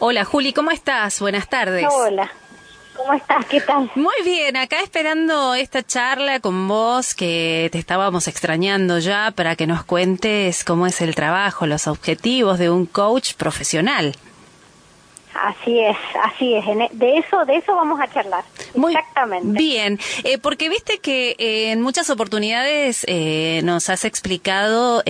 Hola Juli, ¿cómo estás? Buenas tardes. Hola. ¿Cómo estás? ¿Qué tal? Muy bien, acá esperando esta charla con vos que te estábamos extrañando ya para que nos cuentes cómo es el trabajo, los objetivos de un coach profesional. Así es, así es. E, de eso, de eso vamos a charlar. Exactamente. Bien, eh, porque viste que eh, en muchas oportunidades eh, nos has explicado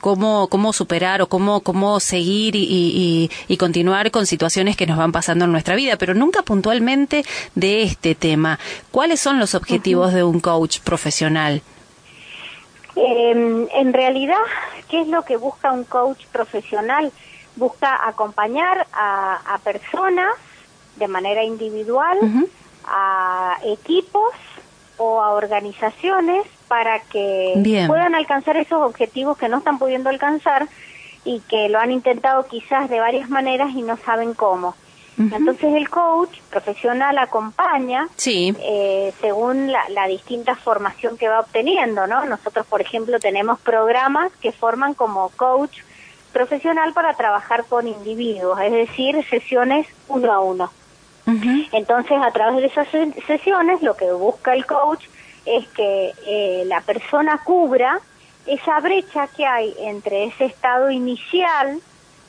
cómo cómo superar o cómo cómo seguir y, continuar con situaciones que nos van pasando en nuestra vida, pero nunca puntualmente de este tema. ¿Cuáles son los objetivos de un coach profesional? Em, en realidad, ¿qué es lo que busca un coach profesional? Busca acompañar a, personas de manera individual, a equipos o a organizaciones para que puedan alcanzar esos objetivos que no están pudiendo alcanzar y que lo han intentado quizás de varias maneras y no saben cómo. Entonces el coach profesional acompaña eh, según la, la, distinta formación que va obteniendo, ¿no? Nosotros, por ejemplo, tenemos programas que forman como coach profesional para trabajar con individuos, es decir, sesiones uno a uno. Entonces, a través de esas sesiones, lo que busca el coach es que eh, la persona cubra esa brecha que hay entre ese estado inicial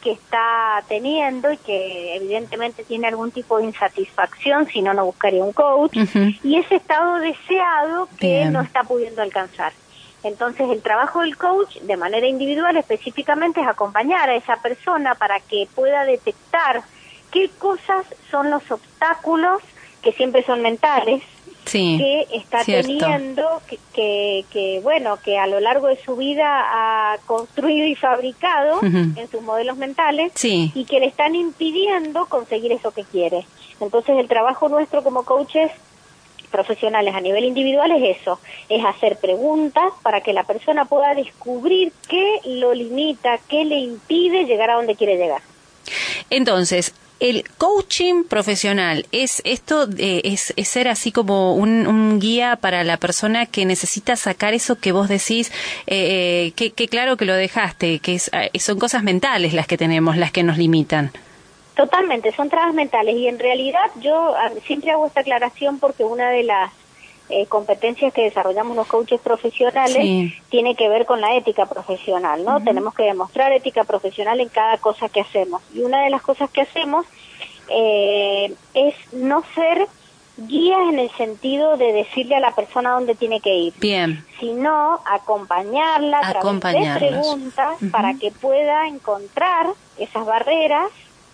que está teniendo y que evidentemente tiene algún tipo de insatisfacción, si no, no buscaría un coach, y ese estado deseado que no está pudiendo alcanzar. Entonces el trabajo del coach de manera individual específicamente es acompañar a esa persona para que pueda detectar qué cosas son los obstáculos que siempre son mentales que está teniendo que, que, bueno que a lo largo de su vida ha construido y fabricado en sus modelos mentales y que le están impidiendo conseguir eso que quiere. Entonces el trabajo nuestro como coaches profesionales a nivel individual es eso, es hacer preguntas para que la persona pueda descubrir qué lo limita, qué le impide llegar a donde quiere llegar. Entonces, el coaching profesional es esto es, ser así como un, guía para la persona que necesita sacar eso que vos decís eh, que, que, claro que lo dejaste que es, eh, son cosas mentales las que tenemos las que nos limitan Totalmente, son trabas mentales y en realidad yo siempre hago esta aclaración porque una de las eh, competencias que desarrollamos los coaches profesionales tiene que ver con la ética profesional, ¿no? Tenemos que demostrar ética profesional en cada cosa que hacemos y una de las cosas que hacemos eh, es no ser guías en el sentido de decirle a la persona dónde tiene que ir. Bien. Sino acompañarla a través de preguntas para que pueda encontrar esas barreras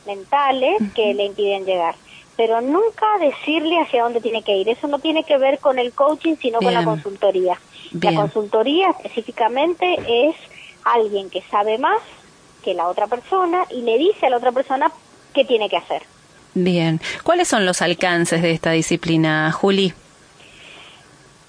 mentales que le impiden llegar. Pero nunca decirle hacia dónde tiene que ir. Eso no tiene que ver con el coaching, sino con la consultoría. La consultoría específicamente es alguien que sabe más que la otra persona y le dice a la otra persona qué tiene que hacer. Bien. ¿Cuáles son los alcances de esta disciplina, Juli?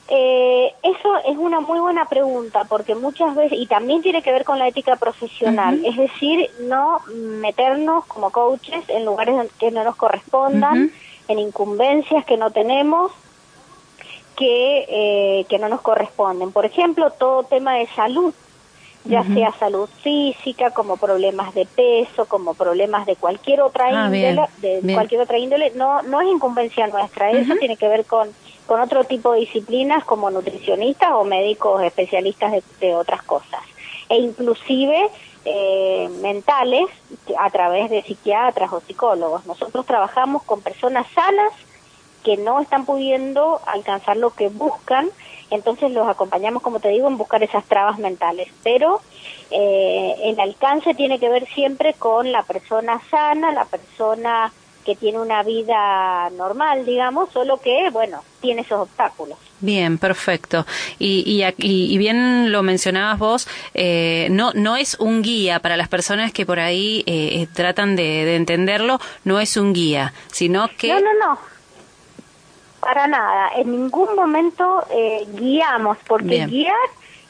Eh, eso es una muy buena pregunta porque muchas veces, y también tiene que ver con la ética profesional, es decir, no meternos como coaches en lugares que no nos correspondan, en incumbencias que no tenemos, que, eh, que no nos corresponden. Por ejemplo, todo tema de salud, ya sea salud física, como problemas de peso, como problemas de cualquier otra ah, índole, de cualquier otra índole, no, no es incumbencia nuestra, eso tiene que ver con con otro tipo de disciplinas como nutricionistas o médicos especialistas de, otras cosas e inclusive eh, mentales a través de psiquiatras o psicólogos. Nosotros trabajamos con personas sanas que no están pudiendo alcanzar lo que buscan, entonces los acompañamos, como te digo, en buscar esas trabas mentales. Pero eh, el alcance tiene que ver siempre con la persona sana, la persona que tiene una vida normal, digamos, solo que, bueno, tiene esos obstáculos. Bien, perfecto. Y, y, bien lo mencionabas vos, eh, no, no es un guía para las personas que por ahí eh, eh, tratan de, entenderlo, no es un guía, sino que... No, no, no. Para nada. En ningún momento guiamos, porque guiar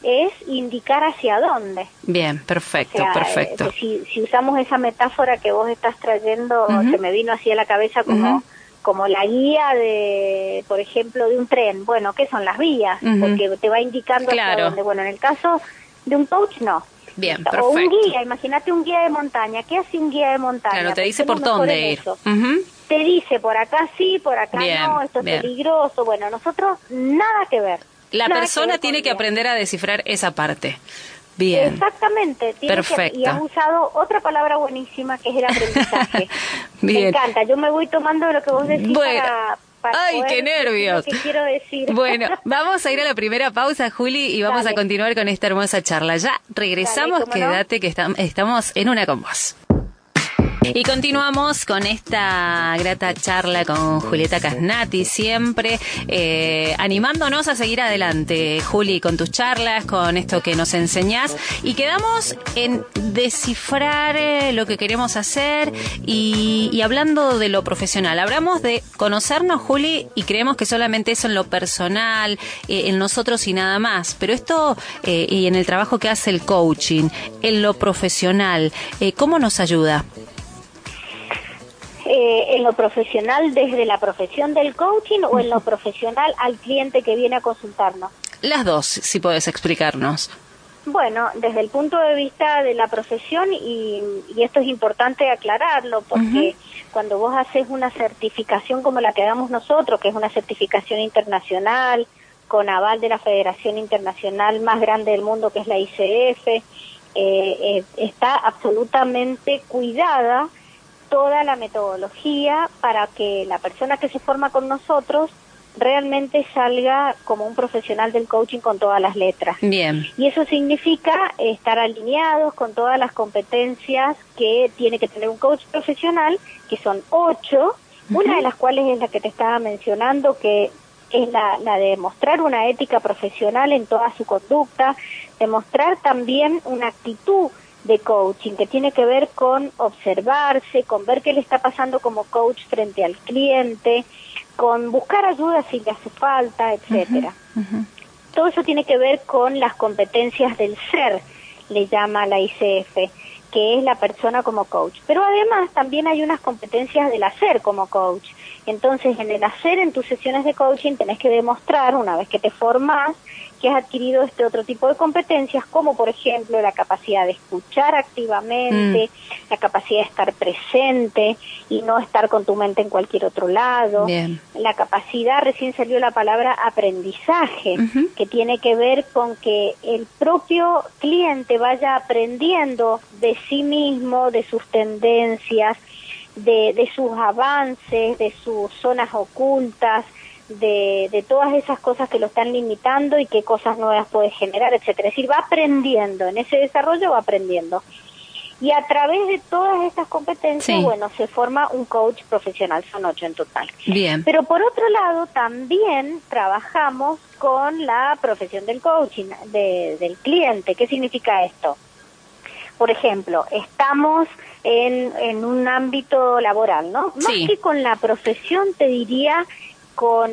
es indicar hacia dónde. Bien, perfecto, perfecto. Eh, si, usamos esa metáfora que vos estás trayendo, se me vino así a la cabeza como, como la guía de, por ejemplo, de un tren. Bueno, ¿qué son las vías? Porque te va indicando hacia dónde. Bueno, en el caso de un coach, no. Bien, O perfecto. un guía, imagínate un guía de montaña. ¿Qué hace un guía de montaña? Claro, te dice por dónde ir. Te dice por acá sí, por acá Bien, no, esto es bien. peligroso. Bueno, nosotros nada que ver. La Nada persona tiene que aprender a descifrar esa parte. Bien. Exactamente. que- Perfecto. y has usado otra palabra buenísima que es el aprendizaje. Me Bien. encanta. Yo me voy tomando lo que vos decís Bueno. para, Ay, qué nervios. Lo que quiero decir. Bueno, vamos a ir a la primera pausa, Juli, y vamos Dale. a continuar con esta hermosa charla. Ya regresamos, Dale, quédate que estam- estamos en una con vos. Y continuamos con esta grata charla con Julieta Casnati, siempre eh, animándonos a seguir adelante, Juli, con tus charlas, con esto que nos enseñás. Y quedamos en descifrar eh, lo que queremos hacer y, y hablando de lo profesional. Hablamos de conocernos, Juli, y creemos que solamente eso en lo personal, eh, en nosotros y nada más. Pero esto, eh, y en el trabajo que hace el coaching, en lo profesional, eh, ¿cómo nos ayuda? Eh, en lo profesional desde la profesión del coaching o en lo profesional al cliente que viene a consultarnos. Las dos, si puedes explicarnos. Bueno, desde el punto de vista de la profesión, y, y esto es importante aclararlo, porque cuando vos haces una certificación como la que damos nosotros, que es una certificación internacional, con aval de la Federación Internacional más grande del mundo, que es la ICF, eh, eh, está absolutamente cuidada toda la metodología para que la persona que se forma con nosotros realmente salga como un profesional del coaching con todas las letras. Bien, Y eso significa estar alineados con todas las competencias que tiene que tener un coach profesional, que son ocho, una de las cuales es la que te estaba mencionando, que es la, la de mostrar una ética profesional en toda su conducta, demostrar también una actitud de coaching que tiene que ver con observarse, con ver qué le está pasando como coach frente al cliente, con buscar ayuda si le hace falta, etcétera. Todo eso tiene que ver con las competencias del ser, le llama la ICF, que es la persona como coach. Pero además también hay unas competencias del hacer como coach. Entonces, en el hacer en tus sesiones de coaching tenés que demostrar, una vez que te formas, que has adquirido este otro tipo de competencias, como por ejemplo la capacidad de escuchar activamente, la capacidad de estar presente y no estar con tu mente en cualquier otro lado, Bien. la capacidad, recién salió la palabra aprendizaje, que tiene que ver con que el propio cliente vaya aprendiendo de sí mismo, de sus tendencias, de, de sus avances, de sus zonas ocultas, de, de todas esas cosas que lo están limitando y qué cosas nuevas puede generar, etcétera. Es decir, va aprendiendo, en ese desarrollo va aprendiendo. Y a través de todas estas competencias, Sí. bueno, se forma un coach profesional, son ocho en total. bien. Pero por otro lado, también trabajamos con la profesión del coaching, de- del cliente. ¿Qué significa esto? Por ejemplo, estamos en, en un ámbito laboral, ¿no? Más Sí. que con la profesión, te diría con,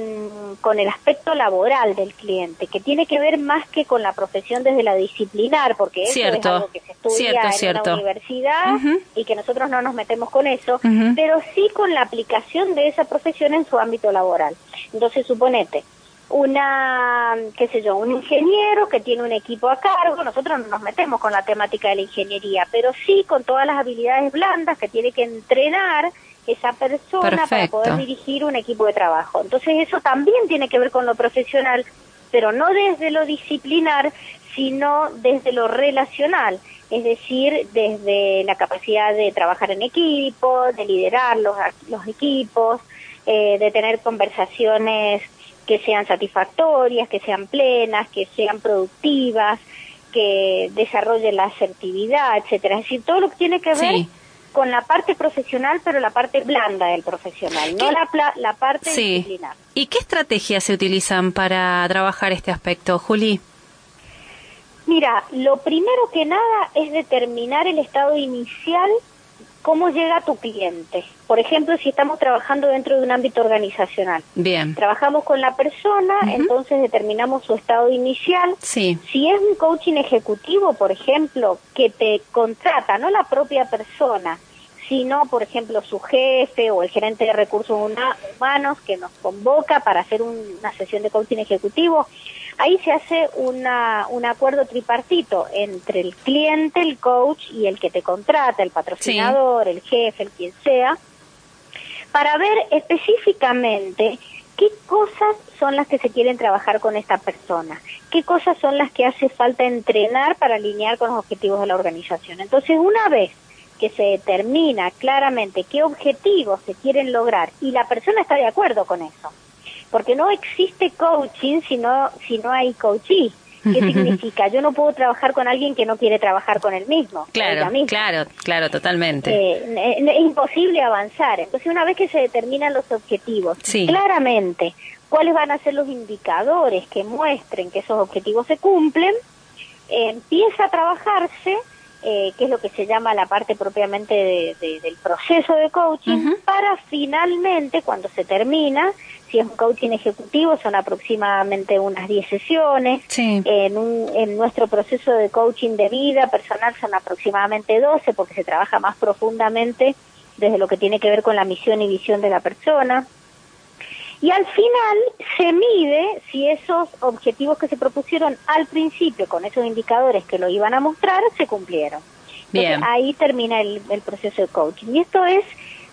con el aspecto laboral del cliente, que tiene que ver más que con la profesión desde la disciplinar, porque eso Cierto. es algo que se estudia Cierto, en cierto. una universidad y que nosotros no nos metemos con eso, pero sí con la aplicación de esa profesión en su ámbito laboral. Entonces, suponete, una, qué sé yo, un ingeniero que tiene un equipo a cargo, nosotros no nos metemos con la temática de la ingeniería, pero sí con todas las habilidades blandas que tiene que entrenar esa persona para poder dirigir un equipo de trabajo. Entonces, eso también tiene que ver con lo profesional, pero no desde lo disciplinar, sino desde lo relacional, es decir, desde la capacidad de trabajar en equipo, de liderar los, los equipos, eh, de tener conversaciones que sean satisfactorias, que sean plenas, que sean productivas, que desarrollen la asertividad, etcétera. Es decir, todo lo que tiene que ver Sí. Con la parte profesional, pero la parte blanda del profesional, no ¿Qué- la, pla- la parte Sí. disciplinar. ¿Y qué estrategias se utilizan para trabajar este aspecto, Juli? Mira, lo primero que nada es determinar el estado inicial, cómo llega tu cliente. Por ejemplo, si estamos trabajando dentro de un ámbito organizacional. Bien. Trabajamos con la persona, entonces determinamos su estado inicial. Sí. Si es un coaching ejecutivo, por ejemplo, que te contrata, no la propia persona, sino, por ejemplo, su jefe o el gerente de recursos huma- humanos que nos convoca para hacer un- una sesión de coaching ejecutivo, ahí se hace una, un acuerdo tripartito entre el cliente, el coach y el que te contrata, el patrocinador, el jefe, el quien sea, para ver específicamente qué cosas son las que se quieren trabajar con esta persona, qué cosas son las que hace falta entrenar para alinear con los objetivos de la organización. Entonces, una vez que se determina claramente qué objetivos se quieren lograr y la persona está de acuerdo con eso, porque no existe coaching si no, si no hay coachee. ¿Qué significa? Yo no puedo trabajar con alguien que no quiere trabajar con él mismo. Claro, claro, claro, totalmente. Eh, es imposible avanzar. Entonces, una vez que se determinan los objetivos, claramente, cuáles van a ser los indicadores que muestren que esos objetivos se cumplen, empieza a trabajarse eh, que es lo que se llama la parte propiamente del proceso de coaching, para finalmente, cuando se termina, si es un coaching ejecutivo, son aproximadamente unas 10 sesiones. En, un, en nuestro proceso de coaching de vida personal son aproximadamente 12, porque se trabaja más profundamente desde lo que tiene que ver con la misión y visión de la persona. Y al final se mide si esos objetivos que se propusieron al principio con esos indicadores que lo iban a mostrar se cumplieron. Bien. ahí termina el, proceso de coaching. Y esto es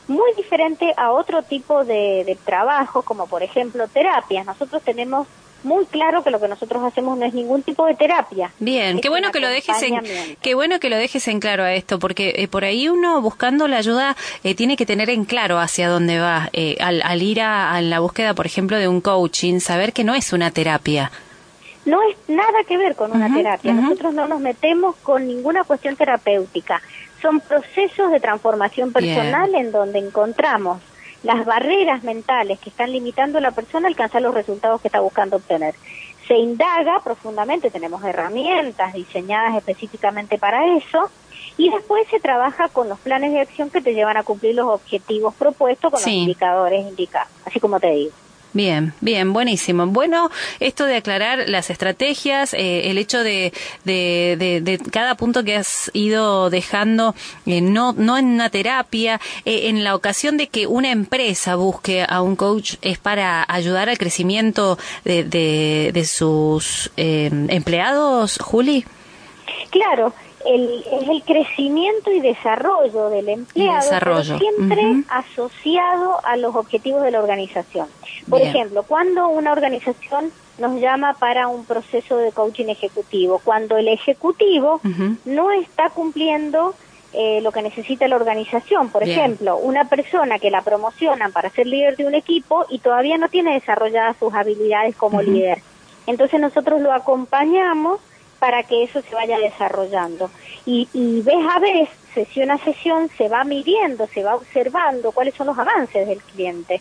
muy diferente a otro tipo de, de trabajo, como por ejemplo terapias. Nosotros tenemos muy claro que lo que nosotros hacemos no es ningún tipo de terapia. Bien, qué bueno que lo dejes en qué bueno que lo dejes en claro a esto, porque eh, por ahí uno buscando la ayuda eh, tiene que tener en claro hacia dónde va eh, al, al, ir a, la búsqueda, por ejemplo, de un coaching, saber que no es una terapia. No es nada que ver con una terapia. Nosotros no nos metemos con ninguna cuestión terapéutica. Son procesos de transformación personal en donde encontramos las barreras mentales que están limitando a la persona a alcanzar los resultados que está buscando obtener. Se indaga profundamente, tenemos herramientas diseñadas específicamente para eso, y después se trabaja con los planes de acción que te llevan a cumplir los objetivos propuestos con los indicadores indicados, así como te digo. Bien, bien, buenísimo. Bueno, esto de aclarar las estrategias, eh, el hecho de, de, de, cada punto que has ido dejando, eh, no, no en una terapia, eh, en la ocasión de que una empresa busque a un coach es para ayudar al crecimiento de, de, sus empleados, Juli. Claro, el, es el crecimiento y desarrollo del empleado, siempre asociado a los objetivos de la organización. Por ejemplo, cuando una organización nos llama para un proceso de coaching ejecutivo, cuando el ejecutivo no está cumpliendo eh, lo que necesita la organización. Por ejemplo, una persona que la promocionan para ser líder de un equipo y todavía no tiene desarrolladas sus habilidades como líder. Entonces nosotros lo acompañamos para que eso se vaya desarrollando. Y, y vez a vez, sesión a sesión, se va midiendo, se va observando cuáles son los avances del cliente.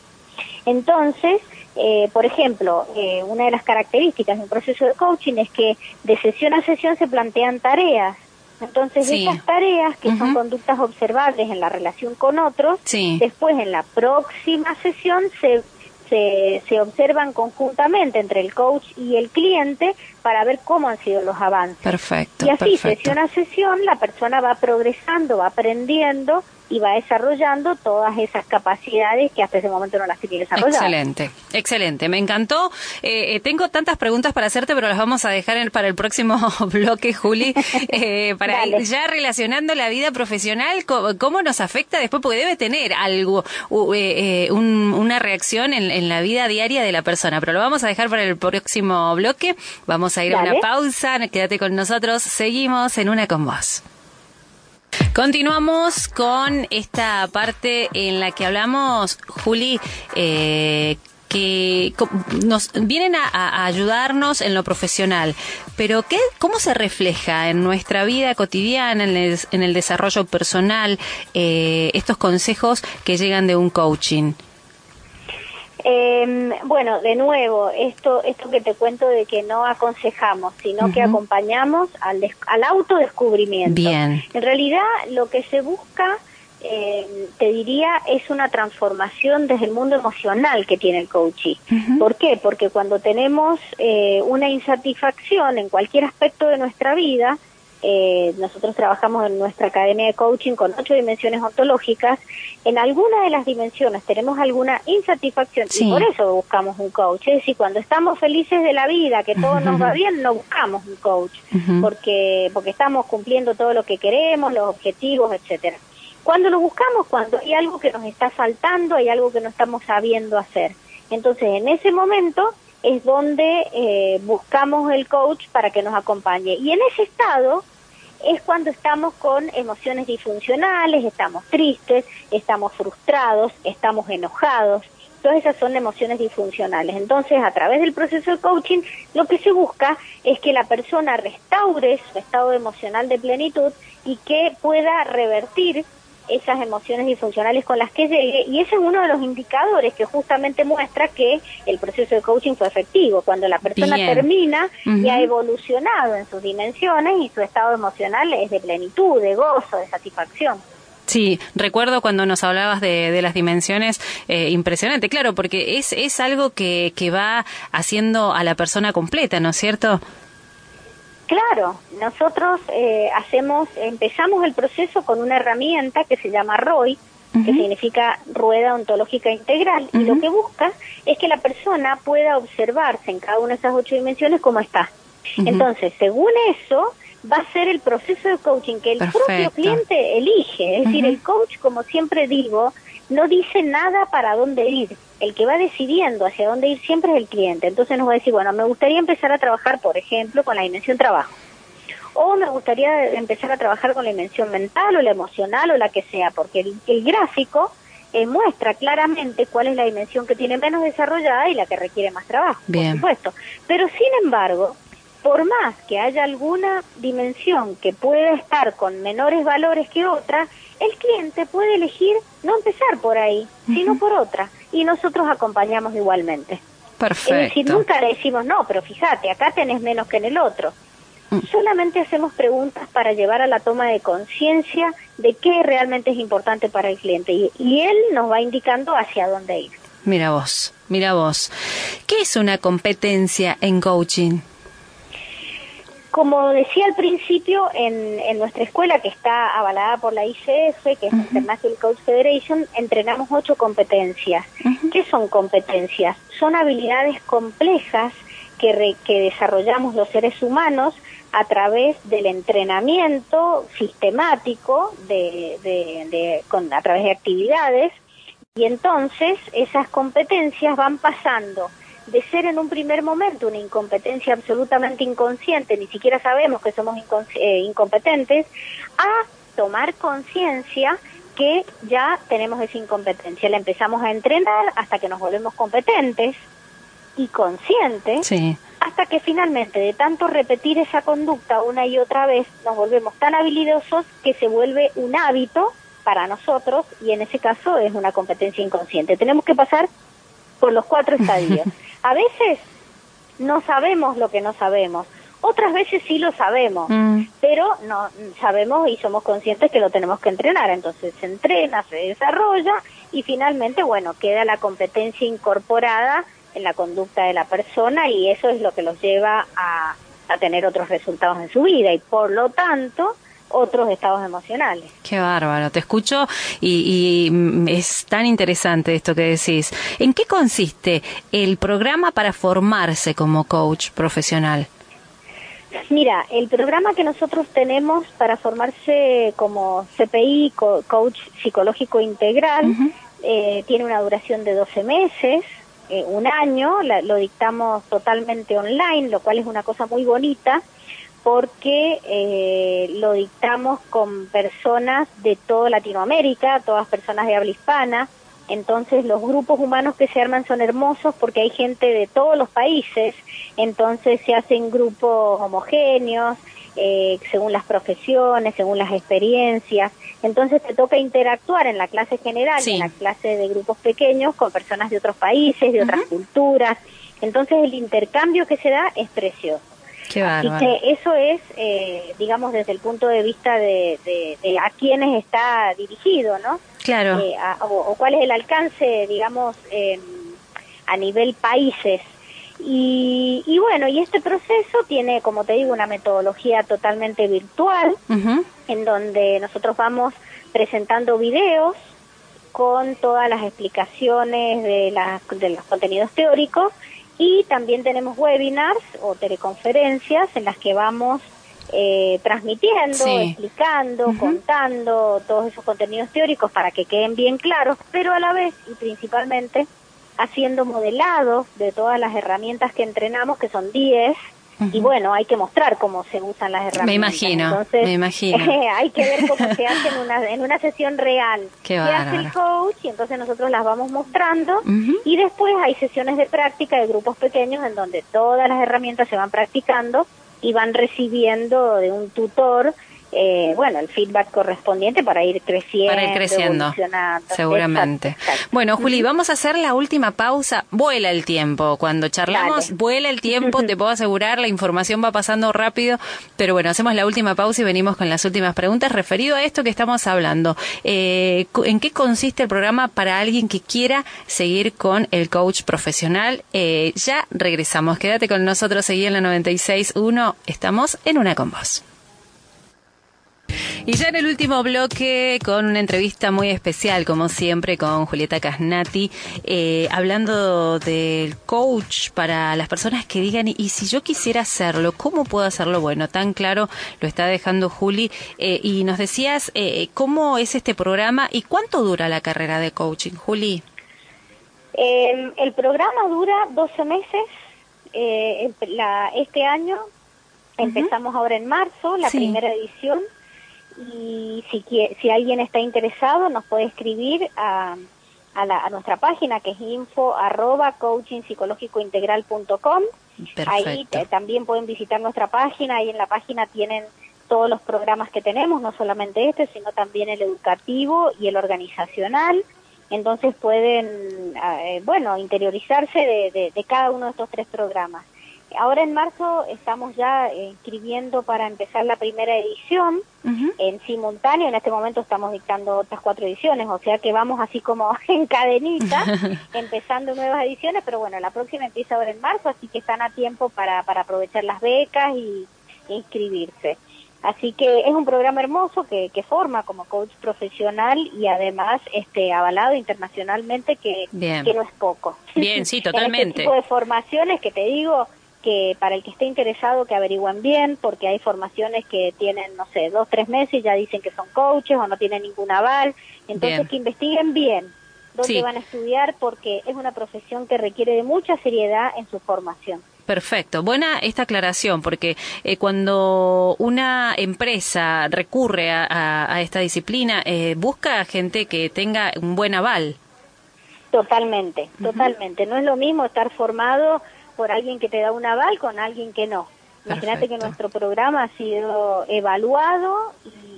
Entonces, eh, por ejemplo, eh, una de las características de un proceso de coaching es que de sesión a sesión se plantean tareas. Entonces, esas tareas, que son conductas observables en la relación con otros, después en la próxima sesión se se, se observan conjuntamente entre el coach y el cliente para ver cómo han sido los avances. Perfecto. Y así, sesión a sesión, la persona va progresando, va aprendiendo y va desarrollando todas esas capacidades que hasta ese momento no las tenía desarrolladas. Excelente, excelente, me encantó. Eh, eh, tengo tantas preguntas para hacerte, pero las vamos a dejar para el próximo bloque, Juli, eh, para ya relacionando la vida profesional, cómo, nos afecta después, porque debe tener algo, una reacción en, la vida diaria de la persona, pero lo vamos a dejar para el próximo bloque. Vamos a ir a una pausa, quédate con nosotros, seguimos en una con vos. Continuamos con esta parte en la que hablamos, Juli, eh, que nos vienen a, ayudarnos en lo profesional, pero ¿qué, ¿cómo se refleja en nuestra vida cotidiana, en el, desarrollo personal, eh, estos consejos que llegan de un coaching? Eh, bueno, de nuevo, esto, esto que te cuento de que no aconsejamos, sino que acompañamos al, al autodescubrimiento. Bien. En realidad, lo que se busca, eh, te diría, es una transformación desde el mundo emocional que tiene el coaching. ¿Por qué? Porque cuando tenemos eh, una insatisfacción en cualquier aspecto de nuestra vida, eh, nosotros trabajamos en nuestra academia de coaching con ocho dimensiones ontológicas. En alguna de las dimensiones tenemos alguna insatisfacción y por eso buscamos un coach. Es decir, cuando estamos felices de la vida, que todo nos va bien, no buscamos un coach, porque, porque estamos cumpliendo todo lo que queremos, los objetivos, etcétera. Cuando lo buscamos, cuando hay algo que nos está faltando, hay algo que no estamos sabiendo hacer. Entonces, en ese momento es donde eh, buscamos el coach para que nos acompañe. Y en ese estado es cuando estamos con emociones disfuncionales, estamos tristes, estamos frustrados, estamos enojados. Todas esas son emociones disfuncionales. Entonces, a través del proceso de coaching, lo que se busca es que la persona restaure su estado emocional de plenitud y que pueda revertir esas emociones disfuncionales con las que llegue y ese es uno de los indicadores que justamente muestra que el proceso de coaching fue efectivo, cuando la persona termina y ha evolucionado en sus dimensiones y su estado emocional es de plenitud, de gozo, de satisfacción. Sí, recuerdo cuando nos hablabas de, de las dimensiones, eh, impresionante, claro, porque es, es algo que, que va haciendo a la persona completa, ¿no es cierto? Claro, nosotros eh, hacemos, empezamos el proceso con una herramienta que se llama ROI, que significa rueda ontológica integral, y lo que busca es que la persona pueda observarse en cada una de esas ocho dimensiones cómo está. Entonces, según eso, va a ser el proceso de coaching que el propio cliente elige. Es decir, el coach, como siempre digo, no dice nada para dónde ir. El que va decidiendo hacia dónde ir siempre es el cliente. Entonces nos va a decir, bueno, me gustaría empezar a trabajar, por ejemplo, con la dimensión trabajo. O me gustaría empezar a trabajar con la dimensión mental o la emocional o la que sea, porque el, gráfico eh, muestra claramente cuál es la dimensión que tiene menos desarrollada y la que requiere más trabajo, por supuesto. Pero sin embargo, por más que haya alguna dimensión que pueda estar con menores valores que otra, el cliente puede elegir no empezar por ahí, sino por otra, y nosotros acompañamos igualmente. Perfecto. Es decir, nunca le decimos, no, pero fíjate, acá tenés menos que en el otro. Mm. Solamente hacemos preguntas para llevar a la toma de conciencia de qué realmente es importante para el cliente y, y él nos va indicando hacia dónde ir. Mira vos, mira vos. ¿Qué es una competencia en coaching? Como decía al principio, en, nuestra escuela, que está avalada por la ICF, que es International Coach Federation, entrenamos ocho competencias. ¿Qué son competencias? Son habilidades complejas que, que desarrollamos los seres humanos a través del entrenamiento sistemático de, de, con, a través de actividades y entonces esas competencias van pasando de ser en un primer momento una incompetencia absolutamente inconsciente, ni siquiera sabemos que somos eh, incompetentes, a tomar conciencia que ya tenemos esa incompetencia. La empezamos a entrenar hasta que nos volvemos competentes y conscientes, hasta que finalmente de tanto repetir esa conducta una y otra vez, nos volvemos tan habilidosos que se vuelve un hábito para nosotros y en ese caso es una competencia inconsciente. Tenemos que pasar por los cuatro estadios. A veces no sabemos lo que no sabemos. Otras veces sí lo sabemos, mm. pero no sabemos y somos conscientes que lo tenemos que entrenar. Entonces se entrena, se desarrolla y finalmente, bueno, queda la competencia incorporada en la conducta de la persona y eso es lo que los lleva a, a tener otros resultados en su vida y por lo tanto otros estados emocionales. Qué bárbaro, te escucho y, es tan interesante esto que decís. ¿En qué consiste el programa para formarse como coach profesional? Mira, el programa que nosotros tenemos para formarse como CPI, Coach Psicológico Integral, eh, tiene una duración de 12 meses, eh, un año, lo dictamos totalmente online, lo cual es una cosa muy bonita porque eh, lo dictamos con personas de toda Latinoamérica, todas personas de habla hispana. Entonces los grupos humanos que se arman son hermosos porque hay gente de todos los países, entonces se hacen grupos homogéneos, eh, según las profesiones, según las experiencias. Entonces te toca interactuar en la clase general en la clase de grupos pequeños con personas de otros países, de otras culturas. Entonces el intercambio que se da es precioso. Qué Así que eso es, eh, digamos, desde el punto de vista de, a quiénes está dirigido, ¿no? Claro. Eh, o, cuál es el alcance, digamos, a nivel países. Y, y, bueno, y este proceso tiene, como te digo, una metodología totalmente virtual, en donde nosotros vamos presentando videos con todas las explicaciones de, de los contenidos teóricos y también tenemos webinars o teleconferencias en las que vamos eh, transmitiendo, explicando, contando todos esos contenidos teóricos para que queden bien claros, pero a la vez y principalmente haciendo modelados de todas las herramientas que entrenamos, que son 10, y bueno, hay que mostrar cómo se usan las herramientas. Me imagino, me imagino. hay que ver cómo se hace en una, en una sesión real. Qué hace el coach y entonces nosotros las vamos mostrando y después hay sesiones de práctica de grupos pequeños en donde todas las herramientas se van practicando y van recibiendo de un tutor eh, bueno, el feedback correspondiente para ir creciendo, para ir creciendo seguramente. Bueno, Juli, vamos a hacer la última pausa. Vuela el tiempo. Cuando charlamos, vuela el tiempo, te puedo asegurar, la información va pasando rápido. Pero bueno, hacemos la última pausa y venimos con las últimas preguntas referido a esto que estamos hablando. Eh, ¿En qué consiste el programa para alguien que quiera seguir con el coach profesional? Eh, ya regresamos. Quédate con nosotros, seguí en la 96.1. Estamos en una con vos. Y ya en el último bloque, con una entrevista muy especial, como siempre, con Julieta Casnati, eh, hablando del coach para las personas que digan, y si yo quisiera hacerlo, ¿cómo puedo hacerlo? Bueno, tan claro lo está dejando Juli. Eh, y nos decías, eh, ¿cómo es este programa y cuánto dura la carrera de coaching, Juli? Em, el programa dura 12 meses. este año empezamos ahora en marzo, la primera edición y si, si alguien está interesado nos puede escribir a, a, la, a nuestra página que es info arroba coachingpsicológicointegral.com. Ahí también pueden visitar nuestra página, ahí en la página tienen todos los programas que tenemos, no solamente este, sino también el educativo y el organizacional. Entonces pueden, eh, bueno, interiorizarse de, de cada uno de estos tres programas. Ahora en marzo estamos ya escribiendo para empezar la primera edición en simultáneo. En este momento estamos dictando otras cuatro ediciones, o sea que vamos así como en cadenita, empezando nuevas ediciones, pero bueno, la próxima empieza ahora en marzo, así que están a tiempo para, para aprovechar las becas y inscribirse. Así que es un programa hermoso que, que forma como coach profesional y además este avalado internacionalmente que, que no es poco. Bien, sí, totalmente. este tipo de formaciones que te digo, que para el que esté interesado que averigüen bien, porque hay formaciones que tienen, no sé, dos, tres meses y ya dicen que son coaches o no tienen ningún aval. Entonces que investiguen bien dónde van a estudiar, porque es una profesión que requiere de mucha seriedad en su formación. Perfecto, buena esta aclaración, porque eh, cuando una empresa recurre a, esta disciplina, eh, busca gente que tenga un buen aval. Totalmente, totalmente. No es lo mismo estar formado por alguien que te da un aval con alguien que no. Imagínate que nuestro programa ha sido evaluado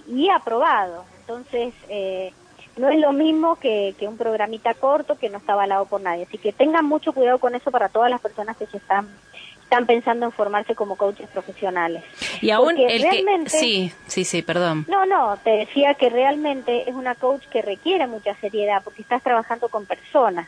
y, aprobado. Entonces, eh, no es lo mismo que, un programita corto que no está avalado por nadie. Así que tengan mucho cuidado con eso para todas las personas que se están están pensando en formarse como coaches profesionales. Y aún el realmente, sí, sí, sí, perdón. No, no, te decía que realmente es una coach que requiere mucha seriedad porque estás trabajando con personas.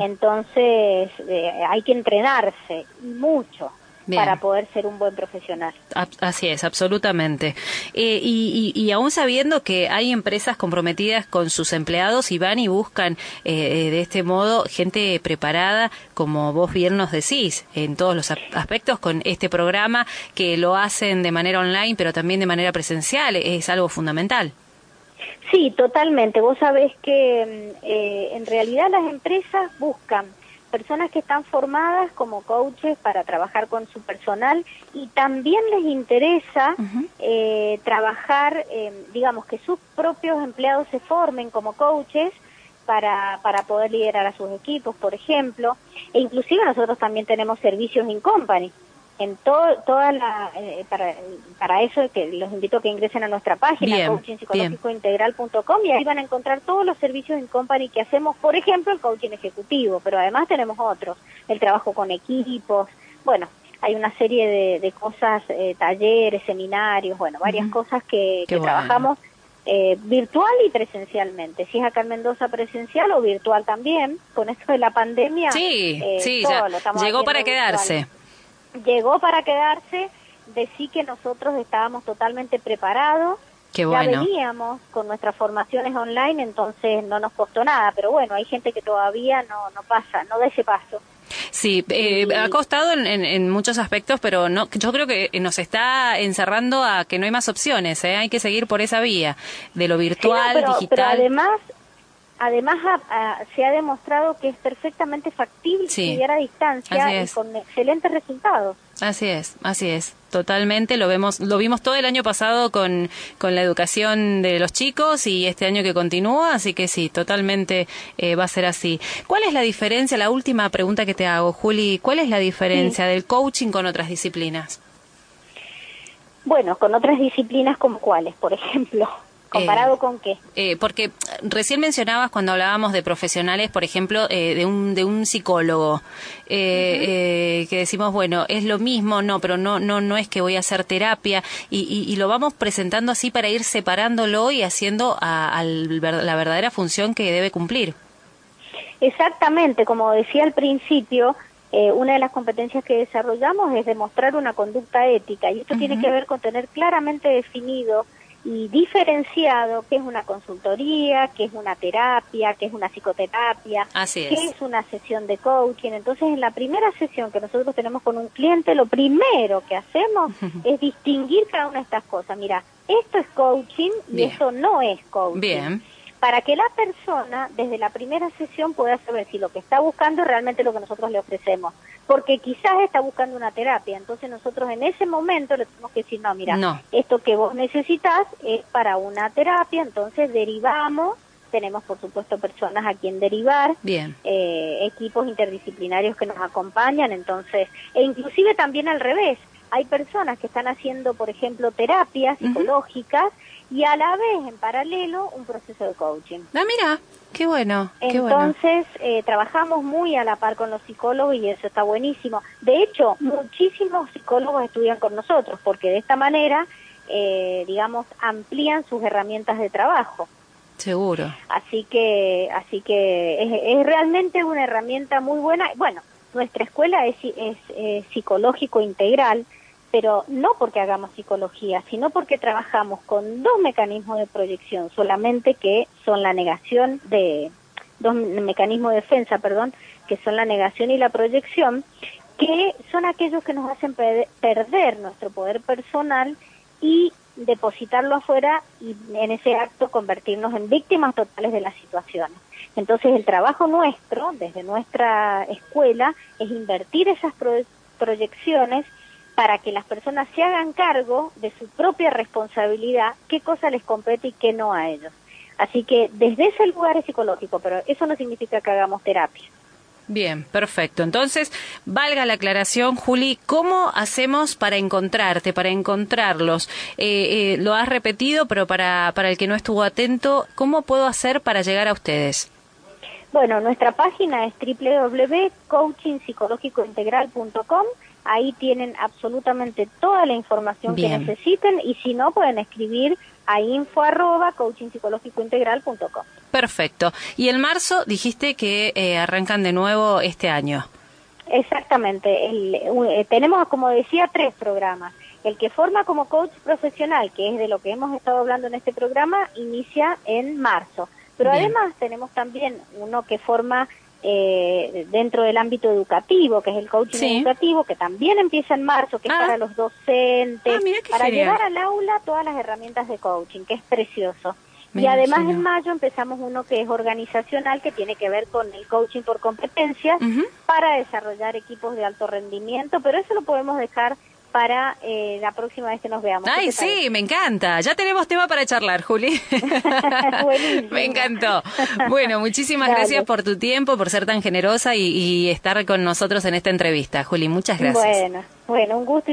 Entonces eh, hay que entrenarse mucho. para poder ser un buen profesional. Así es, absolutamente. Eh, y, y, aún sabiendo que hay empresas comprometidas con sus empleados y van y buscan eh, de este modo gente preparada, como vos bien nos decís, en todos los aspectos con este programa que lo hacen de manera online, pero también de manera presencial, es algo fundamental. Sí, totalmente. Vos sabés que mm, eh, en realidad las empresas buscan personas que están formadas como coaches para trabajar con su personal y también les interesa eh, trabajar, digamos, que sus propios empleados se formen como coaches para, para poder liderar a sus equipos, por ejemplo, e inclusive nosotros también tenemos servicios in company en todo, toda la, eh, para, para eso que los invito a que ingresen a nuestra página coachingpsicológicointegral.com y ahí van a encontrar todos los servicios en company que hacemos, por ejemplo, el coaching ejecutivo, pero además tenemos otros, el trabajo con equipos, bueno, hay una serie de, de cosas, eh, talleres, seminarios, bueno, varias cosas que, que trabajamos eh, virtual y presencialmente. Si es acá en Mendoza presencial o virtual también, con esto de la pandemia. Sí, eh, sí, ya llegó para quedarse. Llegó para quedarse, decí que nosotros estábamos totalmente preparados. ya veníamos con nuestras formaciones online, entonces no nos costó nada, pero bueno, hay gente que todavía no, no pasa, no da ese paso. Sí, eh, ha costado en, en, muchos aspectos, pero no, yo creo que nos está encerrando a que no hay más opciones. ¿eh? Hay que seguir por esa vía de lo virtual, digital. Pero además, además se ha demostrado que es perfectamente factible estudiar a distancia y con excelentes resultados. Así es, así es, totalmente. Lo vemos, lo vimos todo el año pasado con, con la educación de los chicos y este año que continúa, así que sí, totalmente eh, va a ser así. ¿Cuál es la diferencia? La última pregunta que te hago, Juli, ¿cuál es la diferencia del coaching con otras disciplinas? Bueno, con otras disciplinas como cuáles, por ejemplo. ¿Comparado eh, con qué? Eh, porque recién mencionabas cuando hablábamos de profesionales, por ejemplo, eh, de, un, de un psicólogo, que decimos, bueno, es lo mismo, no, pero no, no, no es que voy a hacer terapia, y, y, lo vamos presentando así para ir separándolo y haciendo a, la verdadera función que debe cumplir. Exactamente, como decía al principio, una de las competencias que desarrollamos es demostrar una conducta ética, y esto tiene que ver con tener claramente definido y diferenciado qué es una consultoría, qué es una terapia, qué es una psicoterapia, qué es una sesión de coaching. Entonces, en la primera sesión que nosotros tenemos con un cliente, lo primero que hacemos es distinguir cada una de estas cosas. Mira, esto es coaching y esto no es coaching. Bien para que la persona desde la primera sesión pueda saber si lo que está buscando es realmente lo que nosotros le ofrecemos. Porque quizás está buscando una terapia, entonces nosotros en ese momento le tenemos que decir, no, mira, esto que vos necesitas es para una terapia, entonces derivamos, tenemos por supuesto personas a quien derivar, Bien. Eh, equipos interdisciplinarios que nos acompañan, entonces, e inclusive también al revés, hay personas que están haciendo, por ejemplo, terapias psicológicas y a la vez, en paralelo, un proceso de coaching. Ah, mira, qué bueno. Entonces, Eh, trabajamos muy a la par con los psicólogos y eso está buenísimo. De hecho, muchísimos psicólogos estudian con nosotros porque de esta manera, eh, digamos, amplían sus herramientas de trabajo. Seguro. Así que, así que es, es realmente una herramienta muy buena. Bueno, nuestra escuela es, es, es psicológico integral pero no porque hagamos psicología, sino porque trabajamos con dos mecanismos de proyección solamente que son la negación de dos mecanismos de defensa, perdón, que son la negación y la proyección, que son aquellos que nos hacen perder nuestro poder personal y depositarlo afuera y en ese acto convertirnos en víctimas totales de las situaciones. Entonces el trabajo nuestro, desde nuestra escuela, es invertir esas proyecciones para que las personas se hagan cargo de su propia responsabilidad, qué cosa les compete y qué no a ellos. Así que desde ese lugar es psicológico, pero eso no significa que hagamos terapia. Bien, perfecto. Entonces, valga la aclaración, Juli, ¿cómo hacemos para encontrarte, para encontrarlos? Eh, eh, lo has repetido, pero para, para el que no estuvo atento, ¿cómo puedo hacer para llegar a ustedes? Bueno, nuestra página es www.coachingpsicológicointegral.com Ahí tienen absolutamente toda la información que necesiten y si no pueden escribir a info arroba coachingpsicológicointegral.com. Perfecto. Y en marzo dijiste que eh, arrancan de nuevo este año. Exactamente. Eh, tenemos, como decía, tres programas. El que forma como coach profesional, que es de lo que hemos estado hablando en este programa, inicia en marzo. Pero además tenemos también uno que forma eh, dentro del ámbito educativo, que es el coaching educativo, que también empieza en marzo, que es ah. para los docentes, ah, para llevar al aula todas las herramientas de coaching, que es precioso. y además en mayo empezamos uno que es organizacional, que tiene que ver con el coaching por competencias, para desarrollar equipos de alto rendimiento, pero eso lo podemos dejar para eh, la próxima vez que nos veamos. Ay, sí, me encanta. Ya tenemos tema para charlar, Juli. me encantó. Bueno, muchísimas gracias por tu tiempo, por ser tan generosa y, y estar con nosotros en esta entrevista. Juli, muchas gracias. Bueno, bueno, un gusto.